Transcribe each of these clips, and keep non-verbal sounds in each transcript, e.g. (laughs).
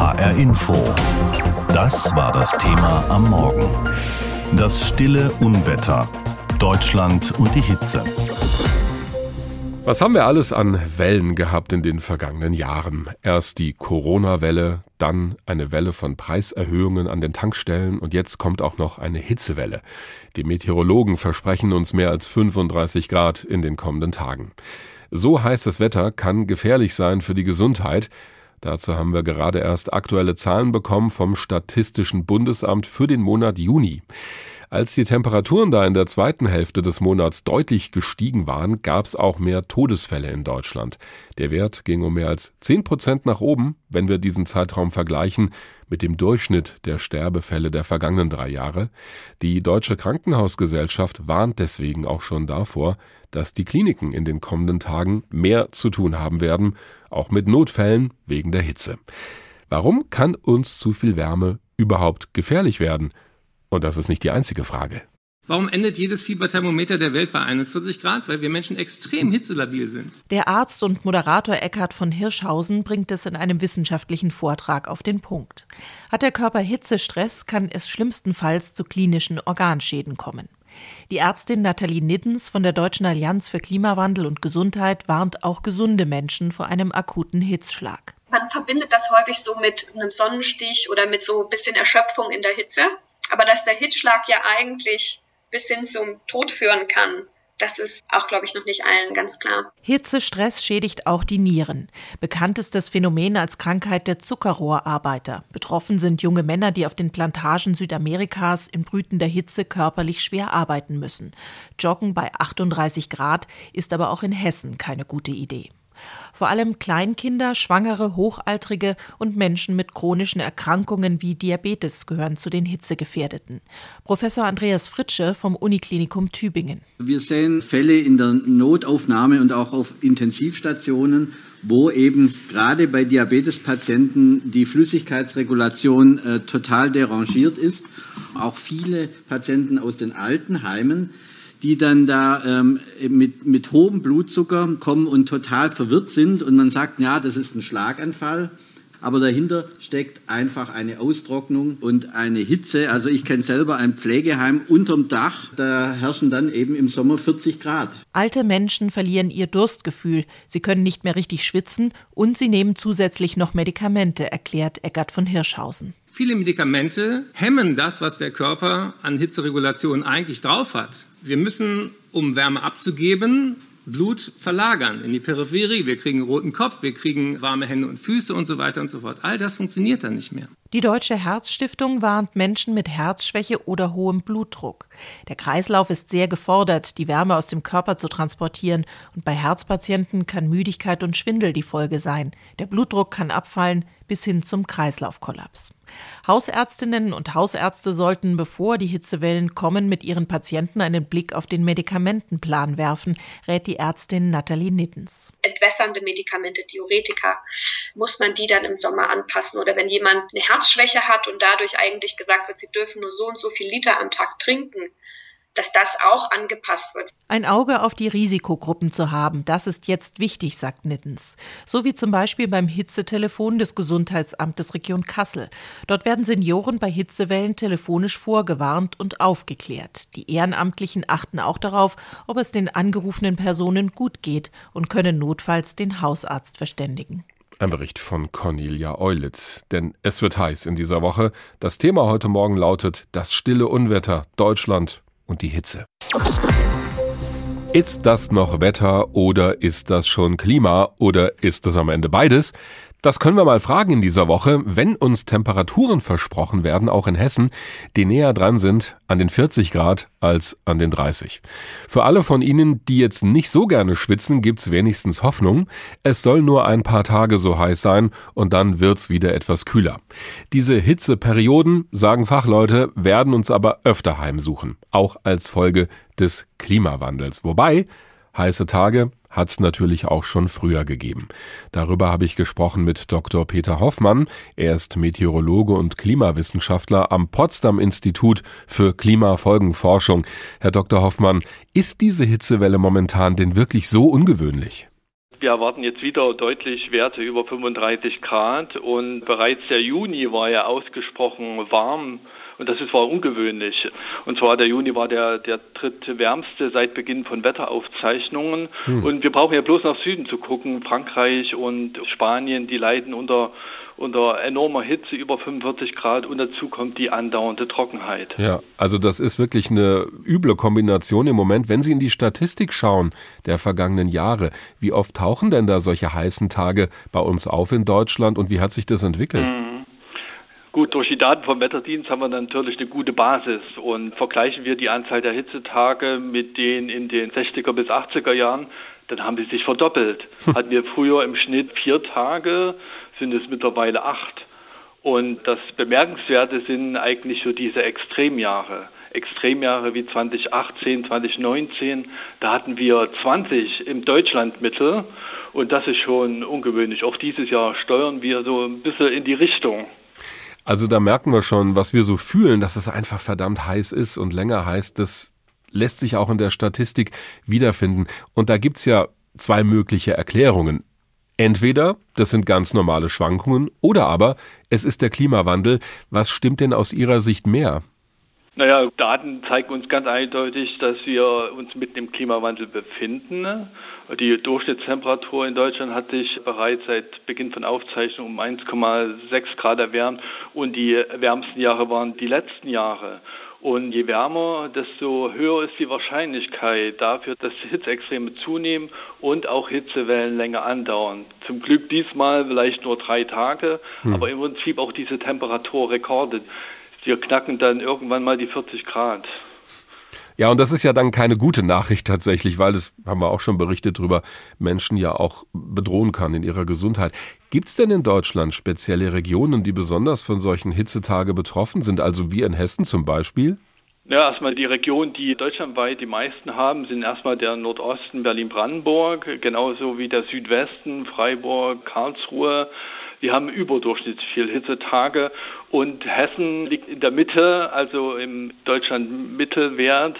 HR Info. Das war das Thema am Morgen. Das stille Unwetter. Deutschland und die Hitze. Was haben wir alles an Wellen gehabt in den vergangenen Jahren? Erst die Corona-Welle, dann eine Welle von Preiserhöhungen an den Tankstellen und jetzt kommt auch noch eine Hitzewelle. Die Meteorologen versprechen uns mehr als 35 Grad in den kommenden Tagen. So heißes Wetter kann gefährlich sein für die Gesundheit. Dazu haben wir gerade erst aktuelle Zahlen bekommen vom Statistischen Bundesamt für den Monat Juni. Als die Temperaturen da in der zweiten Hälfte des Monats deutlich gestiegen waren, gab es auch mehr Todesfälle in Deutschland. Der Wert ging um mehr als 10 Prozent nach oben, wenn wir diesen Zeitraum vergleichen mit dem Durchschnitt der Sterbefälle der vergangenen drei Jahre. Die Deutsche Krankenhausgesellschaft warnt deswegen auch schon davor, dass die Kliniken in den kommenden Tagen mehr zu tun haben werden, auch mit Notfällen wegen der Hitze. Warum kann uns zu viel Wärme überhaupt gefährlich werden? Und das ist nicht die einzige Frage. Warum endet jedes Fieberthermometer der Welt bei 41 Grad? Weil wir Menschen extrem hitzelabil sind. Der Arzt und Moderator Eckhard von Hirschhausen bringt es in einem wissenschaftlichen Vortrag auf den Punkt. Hat der Körper Hitzestress, kann es schlimmstenfalls zu klinischen Organschäden kommen. Die Ärztin Nathalie Niddens von der Deutschen Allianz für Klimawandel und Gesundheit warnt auch gesunde Menschen vor einem akuten Hitzschlag. Man verbindet das häufig so mit einem Sonnenstich oder mit so ein bisschen Erschöpfung in der Hitze. Aber dass der Hitzschlag ja eigentlich bis hin zum Tod führen kann, das ist auch, glaube ich, noch nicht allen ganz klar. Hitzestress schädigt auch die Nieren. Bekanntestes Phänomen als Krankheit der Zuckerrohrarbeiter. Betroffen sind junge Männer, die auf den Plantagen Südamerikas in brütender Hitze körperlich schwer arbeiten müssen. Joggen bei 38 Grad ist aber auch in Hessen keine gute Idee. Vor allem Kleinkinder, Schwangere, Hochaltrige und Menschen mit chronischen Erkrankungen wie Diabetes gehören zu den Hitzegefährdeten. Professor Andreas Fritsche vom Uniklinikum Tübingen. Wir sehen Fälle in der Notaufnahme und auch auf Intensivstationen, wo eben gerade bei Diabetespatienten die Flüssigkeitsregulation äh, total derangiert ist. Auch viele Patienten aus den Altenheimen die dann da ähm, mit, mit hohem Blutzucker kommen und total verwirrt sind und man sagt, ja, das ist ein Schlaganfall. Aber dahinter steckt einfach eine Austrocknung und eine Hitze. Also ich kenne selber ein Pflegeheim unterm Dach. Da herrschen dann eben im Sommer 40 Grad. Alte Menschen verlieren ihr Durstgefühl. Sie können nicht mehr richtig schwitzen und sie nehmen zusätzlich noch Medikamente, erklärt Eckart von Hirschhausen. Viele Medikamente hemmen das, was der Körper an Hitzeregulation eigentlich drauf hat. Wir müssen, um Wärme abzugeben, Blut verlagern in die Peripherie. Wir kriegen roten Kopf, wir kriegen warme Hände und Füße und so weiter und so fort. All das funktioniert dann nicht mehr. Die Deutsche Herzstiftung warnt Menschen mit Herzschwäche oder hohem Blutdruck. Der Kreislauf ist sehr gefordert, die Wärme aus dem Körper zu transportieren, und bei Herzpatienten kann Müdigkeit und Schwindel die Folge sein. Der Blutdruck kann abfallen bis hin zum Kreislaufkollaps. Hausärztinnen und Hausärzte sollten, bevor die Hitzewellen kommen, mit ihren Patienten einen Blick auf den Medikamentenplan werfen, rät die Ärztin Nathalie Nittens. Entwässernde Medikamente, Diuretika, muss man die dann im Sommer anpassen? Oder wenn jemand eine Herzschwäche hat und dadurch eigentlich gesagt wird, sie dürfen nur so und so viel Liter am Tag trinken, dass das auch angepasst wird. Ein Auge auf die Risikogruppen zu haben, das ist jetzt wichtig, sagt Nittens. So wie zum Beispiel beim Hitzetelefon des Gesundheitsamtes Region Kassel. Dort werden Senioren bei Hitzewellen telefonisch vorgewarnt und aufgeklärt. Die Ehrenamtlichen achten auch darauf, ob es den angerufenen Personen gut geht und können notfalls den Hausarzt verständigen. Ein Bericht von Cornelia Eulitz. Denn es wird heiß in dieser Woche. Das Thema heute Morgen lautet Das stille Unwetter Deutschland und die Hitze. Ist das noch Wetter oder ist das schon Klima oder ist es am Ende beides? Das können wir mal fragen in dieser Woche, wenn uns Temperaturen versprochen werden, auch in Hessen, die näher dran sind an den 40 Grad als an den 30. Für alle von Ihnen, die jetzt nicht so gerne schwitzen, gibt's wenigstens Hoffnung. Es soll nur ein paar Tage so heiß sein und dann wird's wieder etwas kühler. Diese Hitzeperioden, sagen Fachleute, werden uns aber öfter heimsuchen, auch als Folge des Klimawandels. Wobei heiße Tage hat es natürlich auch schon früher gegeben. Darüber habe ich gesprochen mit Dr. Peter Hoffmann. Er ist Meteorologe und Klimawissenschaftler am Potsdam Institut für Klimafolgenforschung. Herr Dr. Hoffmann, ist diese Hitzewelle momentan denn wirklich so ungewöhnlich? Wir erwarten jetzt wieder deutlich Werte über 35 Grad und bereits der Juni war ja ausgesprochen warm. Und das ist, war ungewöhnlich. Und zwar der Juni war der, der drittwärmste seit Beginn von Wetteraufzeichnungen. Hm. Und wir brauchen ja bloß nach Süden zu gucken. Frankreich und Spanien, die leiden unter unter enormer Hitze über 45 Grad und dazu kommt die andauernde Trockenheit. Ja, also das ist wirklich eine üble Kombination im Moment. Wenn Sie in die Statistik schauen der vergangenen Jahre, wie oft tauchen denn da solche heißen Tage bei uns auf in Deutschland und wie hat sich das entwickelt? Mhm. Gut, durch die Daten vom Wetterdienst haben wir natürlich eine gute Basis und vergleichen wir die Anzahl der Hitzetage mit denen in den 60er bis 80er Jahren, dann haben sie sich verdoppelt. (laughs) Hatten wir früher im Schnitt vier Tage, sind es mittlerweile acht. Und das Bemerkenswerte sind eigentlich so diese Extremjahre. Extremjahre wie 2018, 2019, da hatten wir 20 im Deutschlandmittel und das ist schon ungewöhnlich. Auch dieses Jahr steuern wir so ein bisschen in die Richtung. Also da merken wir schon, was wir so fühlen, dass es einfach verdammt heiß ist und länger heißt, das lässt sich auch in der Statistik wiederfinden. Und da gibt's ja zwei mögliche Erklärungen. Entweder das sind ganz normale Schwankungen oder aber es ist der Klimawandel. Was stimmt denn aus Ihrer Sicht mehr? Naja, Daten zeigen uns ganz eindeutig, dass wir uns mitten im Klimawandel befinden. Die Durchschnittstemperatur in Deutschland hat sich bereits seit Beginn von Aufzeichnung um 1,6 Grad erwärmt und die wärmsten Jahre waren die letzten Jahre. Und je wärmer, desto höher ist die Wahrscheinlichkeit dafür, dass Hitzeextreme zunehmen und auch Hitzewellen länger andauern. Zum Glück diesmal vielleicht nur drei Tage, hm. aber im Prinzip auch diese Temperaturrekorde. Wir knacken dann irgendwann mal die 40 Grad. Ja, und das ist ja dann keine gute Nachricht tatsächlich, weil das haben wir auch schon berichtet drüber, Menschen ja auch bedrohen kann in ihrer Gesundheit. Gibt es denn in Deutschland spezielle Regionen, die besonders von solchen Hitzetage betroffen sind, also wie in Hessen zum Beispiel? Ja, erstmal die Region, die deutschlandweit die meisten haben, sind erstmal der Nordosten Berlin-Brandenburg, genauso wie der Südwesten, Freiburg, Karlsruhe. Wir haben überdurchschnittlich viel Hitzetage und Hessen liegt in der Mitte, also im Deutschland-Mittelwert.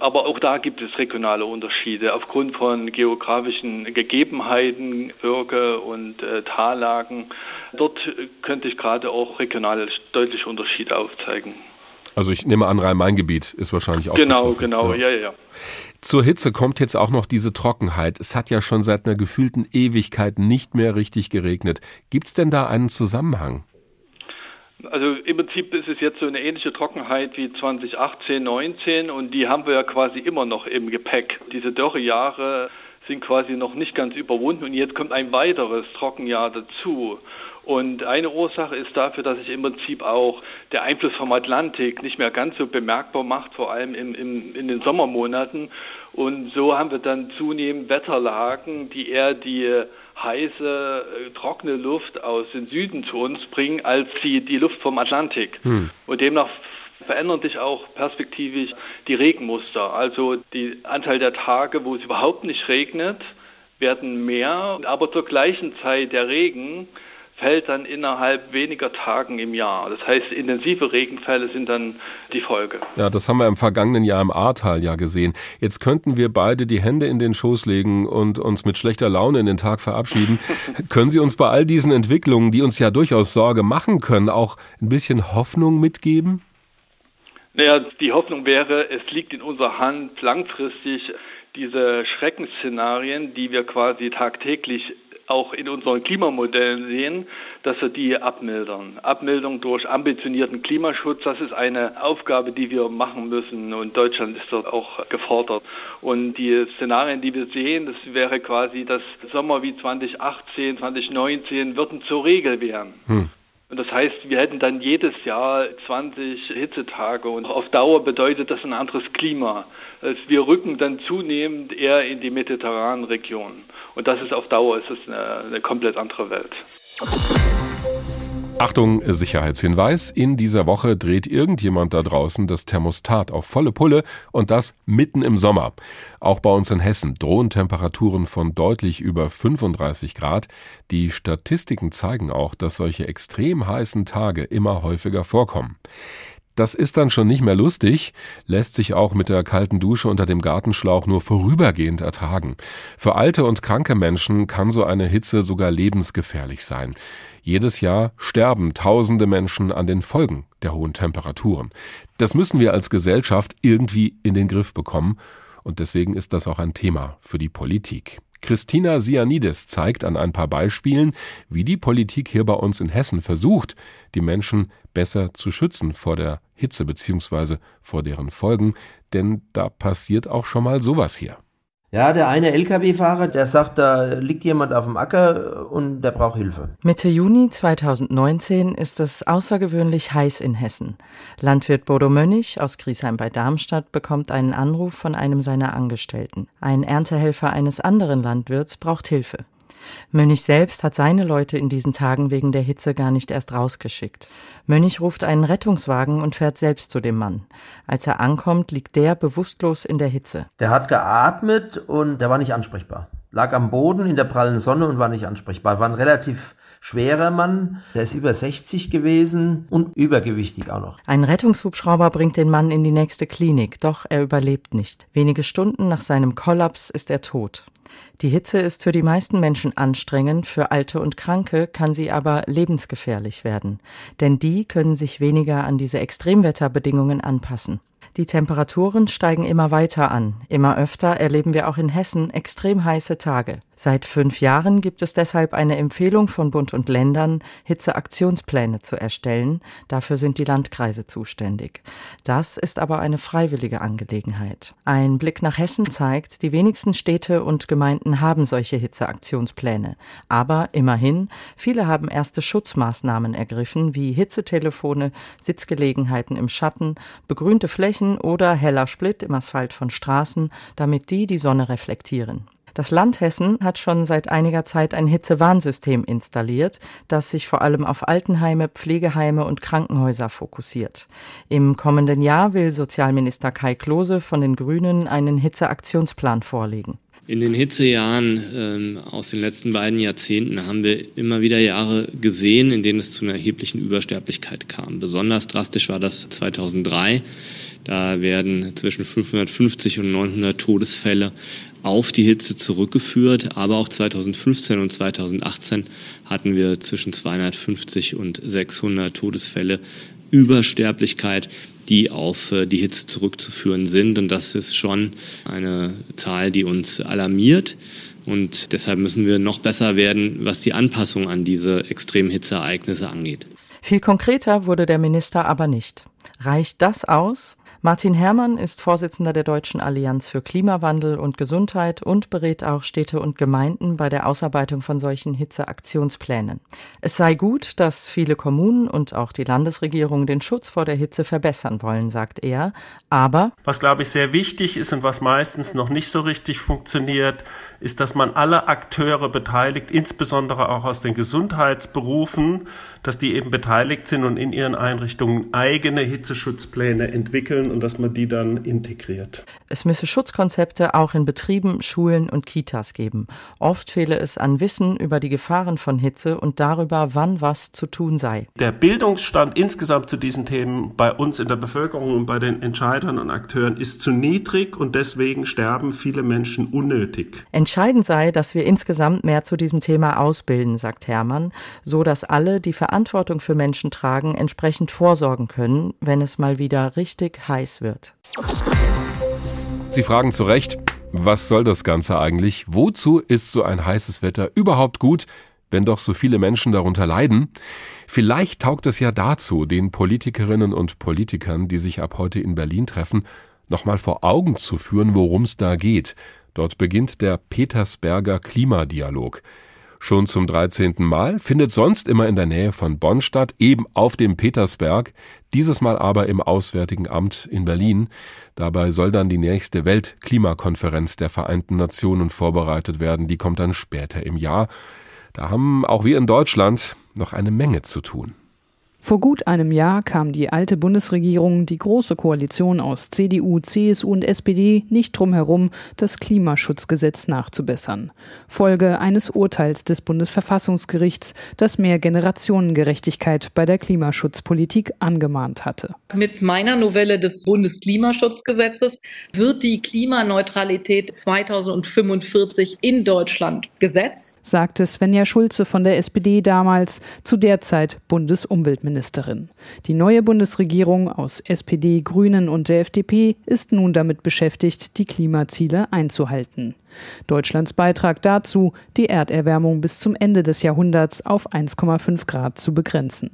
Aber auch da gibt es regionale Unterschiede aufgrund von geografischen Gegebenheiten, Bürger und äh, Tallagen. Dort könnte ich gerade auch regionale deutliche Unterschiede aufzeigen. Also ich nehme an, Rhein-Main-Gebiet ist wahrscheinlich auch Genau, betroffen. genau, ja. ja, ja. Zur Hitze kommt jetzt auch noch diese Trockenheit. Es hat ja schon seit einer gefühlten Ewigkeit nicht mehr richtig geregnet. Gibt es denn da einen Zusammenhang? Also im Prinzip ist es jetzt so eine ähnliche Trockenheit wie 2018, 19 und die haben wir ja quasi immer noch im Gepäck. Diese Dürrejahre sind quasi noch nicht ganz überwunden und jetzt kommt ein weiteres Trockenjahr dazu. Und eine Ursache ist dafür, dass sich im Prinzip auch der Einfluss vom Atlantik nicht mehr ganz so bemerkbar macht, vor allem im, im, in den Sommermonaten. Und so haben wir dann zunehmend Wetterlagen, die eher die heiße, äh, trockene Luft aus dem Süden zu uns bringen, als die, die Luft vom Atlantik. Hm. Und demnach verändern sich auch perspektivisch die Regenmuster. Also die Anteil der Tage, wo es überhaupt nicht regnet, werden mehr, aber zur gleichen Zeit der Regen fällt dann innerhalb weniger Tagen im Jahr. Das heißt, intensive Regenfälle sind dann die Folge. Ja, das haben wir im vergangenen Jahr im Ahrtal ja gesehen. Jetzt könnten wir beide die Hände in den Schoß legen und uns mit schlechter Laune in den Tag verabschieden. (laughs) können Sie uns bei all diesen Entwicklungen, die uns ja durchaus Sorge machen können, auch ein bisschen Hoffnung mitgeben? Naja, die Hoffnung wäre, es liegt in unserer Hand langfristig diese Schreckensszenarien, die wir quasi tagtäglich auch in unseren Klimamodellen sehen, dass wir die abmildern. Abmildung durch ambitionierten Klimaschutz, das ist eine Aufgabe, die wir machen müssen und Deutschland ist dort auch gefordert. Und die Szenarien, die wir sehen, das wäre quasi, dass Sommer wie 2018, 2019 würden zur Regel werden. Hm. Und das heißt, wir hätten dann jedes Jahr 20 Hitzetage und auf Dauer bedeutet das ein anderes Klima. Wir rücken dann zunehmend eher in die mediterranen Regionen. Und das ist auf Dauer ist es eine, eine komplett andere Welt. Achtung, Sicherheitshinweis. In dieser Woche dreht irgendjemand da draußen das Thermostat auf volle Pulle und das mitten im Sommer. Auch bei uns in Hessen drohen Temperaturen von deutlich über 35 Grad. Die Statistiken zeigen auch, dass solche extrem heißen Tage immer häufiger vorkommen. Das ist dann schon nicht mehr lustig, lässt sich auch mit der kalten Dusche unter dem Gartenschlauch nur vorübergehend ertragen. Für alte und kranke Menschen kann so eine Hitze sogar lebensgefährlich sein. Jedes Jahr sterben tausende Menschen an den Folgen der hohen Temperaturen. Das müssen wir als Gesellschaft irgendwie in den Griff bekommen und deswegen ist das auch ein Thema für die Politik. Christina Sianides zeigt an ein paar Beispielen, wie die Politik hier bei uns in Hessen versucht, die Menschen besser zu schützen vor der Hitze bzw. vor deren Folgen, denn da passiert auch schon mal sowas hier. Ja, der eine Lkw-Fahrer, der sagt, da liegt jemand auf dem Acker und der braucht Hilfe. Mitte Juni 2019 ist es außergewöhnlich heiß in Hessen. Landwirt Bodo Mönnig aus Griesheim bei Darmstadt bekommt einen Anruf von einem seiner Angestellten. Ein Erntehelfer eines anderen Landwirts braucht Hilfe. Mönch selbst hat seine Leute in diesen Tagen wegen der Hitze gar nicht erst rausgeschickt. Mönch ruft einen Rettungswagen und fährt selbst zu dem Mann. Als er ankommt, liegt der bewusstlos in der Hitze. Der hat geatmet und der war nicht ansprechbar. Lag am Boden in der prallen Sonne und war nicht ansprechbar. War ein relativ schwerer Mann, der ist über 60 gewesen und übergewichtig auch noch. Ein Rettungshubschrauber bringt den Mann in die nächste Klinik, doch er überlebt nicht. Wenige Stunden nach seinem Kollaps ist er tot. Die Hitze ist für die meisten Menschen anstrengend, für Alte und Kranke kann sie aber lebensgefährlich werden, denn die können sich weniger an diese Extremwetterbedingungen anpassen. Die Temperaturen steigen immer weiter an. Immer öfter erleben wir auch in Hessen extrem heiße Tage. Seit fünf Jahren gibt es deshalb eine Empfehlung von Bund und Ländern, Hitzeaktionspläne zu erstellen. Dafür sind die Landkreise zuständig. Das ist aber eine freiwillige Angelegenheit. Ein Blick nach Hessen zeigt, die wenigsten Städte und Gemeinden haben solche Hitzeaktionspläne. Aber immerhin, viele haben erste Schutzmaßnahmen ergriffen, wie Hitzetelefone, Sitzgelegenheiten im Schatten, begrünte Flächen oder heller Split im Asphalt von Straßen, damit die die Sonne reflektieren. Das Land Hessen hat schon seit einiger Zeit ein Hitzewarnsystem installiert, das sich vor allem auf Altenheime, Pflegeheime und Krankenhäuser fokussiert. Im kommenden Jahr will Sozialminister Kai Klose von den Grünen einen Hitzeaktionsplan vorlegen. In den Hitzejahren ähm, aus den letzten beiden Jahrzehnten haben wir immer wieder Jahre gesehen, in denen es zu einer erheblichen Übersterblichkeit kam. Besonders drastisch war das 2003. Da werden zwischen 550 und 900 Todesfälle auf die Hitze zurückgeführt. Aber auch 2015 und 2018 hatten wir zwischen 250 und 600 Todesfälle Übersterblichkeit, die auf äh, die Hitze zurückzuführen sind. Und das ist schon eine Zahl, die uns alarmiert. Und deshalb müssen wir noch besser werden, was die Anpassung an diese extremen Hitzeereignisse angeht. Viel konkreter wurde der Minister aber nicht. Reicht das aus? Martin Herrmann ist Vorsitzender der Deutschen Allianz für Klimawandel und Gesundheit und berät auch Städte und Gemeinden bei der Ausarbeitung von solchen Hitzeaktionsplänen. Es sei gut, dass viele Kommunen und auch die Landesregierung den Schutz vor der Hitze verbessern wollen, sagt er. Aber was glaube ich sehr wichtig ist und was meistens noch nicht so richtig funktioniert, ist, dass man alle Akteure beteiligt, insbesondere auch aus den Gesundheitsberufen, dass die eben beteiligt sind und in ihren Einrichtungen eigene Hitzeschutzpläne entwickeln und dass man die dann integriert. Es müsse Schutzkonzepte auch in Betrieben, Schulen und Kitas geben. Oft fehle es an Wissen über die Gefahren von Hitze und darüber, wann was zu tun sei. Der Bildungsstand insgesamt zu diesen Themen bei uns in der Bevölkerung und bei den Entscheidern und Akteuren ist zu niedrig und deswegen sterben viele Menschen unnötig. Entscheidend sei, dass wir insgesamt mehr zu diesem Thema ausbilden, sagt Hermann, so dass alle, die Verantwortung für Menschen tragen, entsprechend vorsorgen können, wenn es mal wieder richtig heiß wird. Sie fragen zu Recht, was soll das Ganze eigentlich? Wozu ist so ein heißes Wetter überhaupt gut, wenn doch so viele Menschen darunter leiden? Vielleicht taugt es ja dazu, den Politikerinnen und Politikern, die sich ab heute in Berlin treffen, nochmal vor Augen zu führen, worum es da geht. Dort beginnt der Petersberger Klimadialog. Schon zum 13. Mal, findet sonst immer in der Nähe von Bonn statt, eben auf dem Petersberg, dieses Mal aber im Auswärtigen Amt in Berlin. Dabei soll dann die nächste Weltklimakonferenz der Vereinten Nationen vorbereitet werden, die kommt dann später im Jahr. Da haben auch wir in Deutschland noch eine Menge zu tun. Vor gut einem Jahr kam die alte Bundesregierung, die große Koalition aus CDU, CSU und SPD, nicht drum herum, das Klimaschutzgesetz nachzubessern. Folge eines Urteils des Bundesverfassungsgerichts, das mehr Generationengerechtigkeit bei der Klimaschutzpolitik angemahnt hatte. Mit meiner Novelle des Bundesklimaschutzgesetzes wird die Klimaneutralität 2045 in Deutschland gesetzt, sagte Svenja Schulze von der SPD damals, zu der Zeit Bundesumweltministerin. Bundesministerin. Die neue Bundesregierung aus SPD, Grünen und der FDP ist nun damit beschäftigt, die Klimaziele einzuhalten. Deutschlands Beitrag dazu, die Erderwärmung bis zum Ende des Jahrhunderts auf 1,5 Grad zu begrenzen.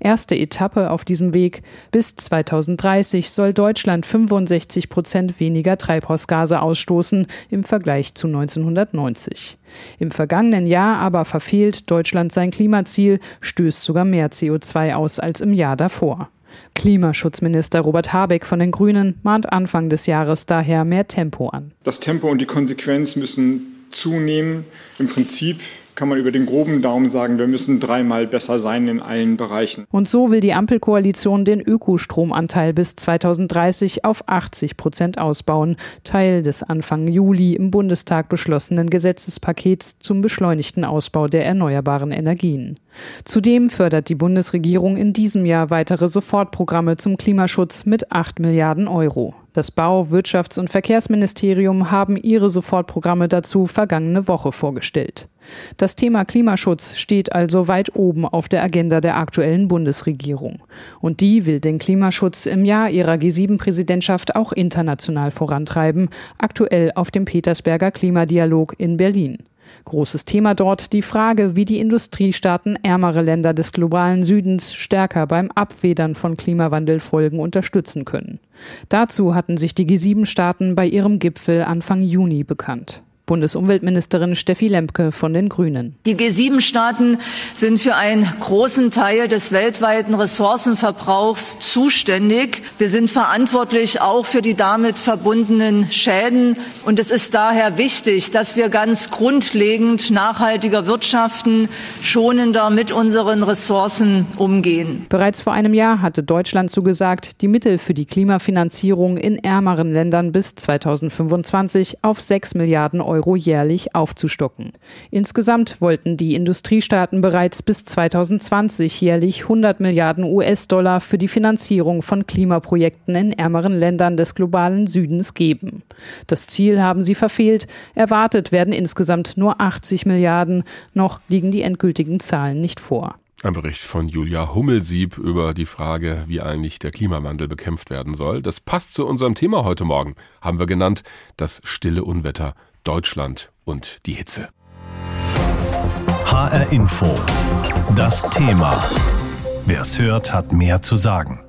Erste Etappe auf diesem Weg. Bis 2030 soll Deutschland 65 Prozent weniger Treibhausgase ausstoßen im Vergleich zu 1990. Im vergangenen Jahr aber verfehlt Deutschland sein Klimaziel, stößt sogar mehr CO2 aus als im Jahr davor. Klimaschutzminister Robert Habeck von den Grünen mahnt Anfang des Jahres daher mehr Tempo an. Das Tempo und die Konsequenz müssen zunehmen. Im Prinzip kann man über den groben Daumen sagen, wir müssen dreimal besser sein in allen Bereichen. Und so will die Ampelkoalition den Ökostromanteil bis 2030 auf 80 Prozent ausbauen, Teil des Anfang Juli im Bundestag beschlossenen Gesetzespakets zum beschleunigten Ausbau der erneuerbaren Energien. Zudem fördert die Bundesregierung in diesem Jahr weitere Sofortprogramme zum Klimaschutz mit 8 Milliarden Euro. Das Bau-, Wirtschafts- und Verkehrsministerium haben ihre Sofortprogramme dazu vergangene Woche vorgestellt. Das Thema Klimaschutz steht also weit oben auf der Agenda der aktuellen Bundesregierung. Und die will den Klimaschutz im Jahr ihrer G7-Präsidentschaft auch international vorantreiben, aktuell auf dem Petersberger Klimadialog in Berlin. Großes Thema dort die Frage, wie die Industriestaaten ärmere Länder des globalen Südens stärker beim Abfedern von Klimawandelfolgen unterstützen können. Dazu hatten sich die G7-Staaten bei ihrem Gipfel Anfang Juni bekannt. Bundesumweltministerin Steffi Lemke von den Grünen. Die G7-Staaten sind für einen großen Teil des weltweiten Ressourcenverbrauchs zuständig. Wir sind verantwortlich auch für die damit verbundenen Schäden. Und es ist daher wichtig, dass wir ganz grundlegend nachhaltiger wirtschaften, schonender mit unseren Ressourcen umgehen. Bereits vor einem Jahr hatte Deutschland zugesagt, die Mittel für die Klimafinanzierung in ärmeren Ländern bis 2025 auf 6 Milliarden Euro Euro jährlich aufzustocken. Insgesamt wollten die Industriestaaten bereits bis 2020 jährlich 100 Milliarden US-Dollar für die Finanzierung von Klimaprojekten in ärmeren Ländern des globalen Südens geben. Das Ziel haben sie verfehlt. Erwartet werden insgesamt nur 80 Milliarden. Noch liegen die endgültigen Zahlen nicht vor. Ein Bericht von Julia Hummelsieb über die Frage, wie eigentlich der Klimawandel bekämpft werden soll. Das passt zu unserem Thema heute Morgen, haben wir genannt, das stille Unwetter Deutschland und die Hitze. HR Info. Das Thema. Wer es hört, hat mehr zu sagen.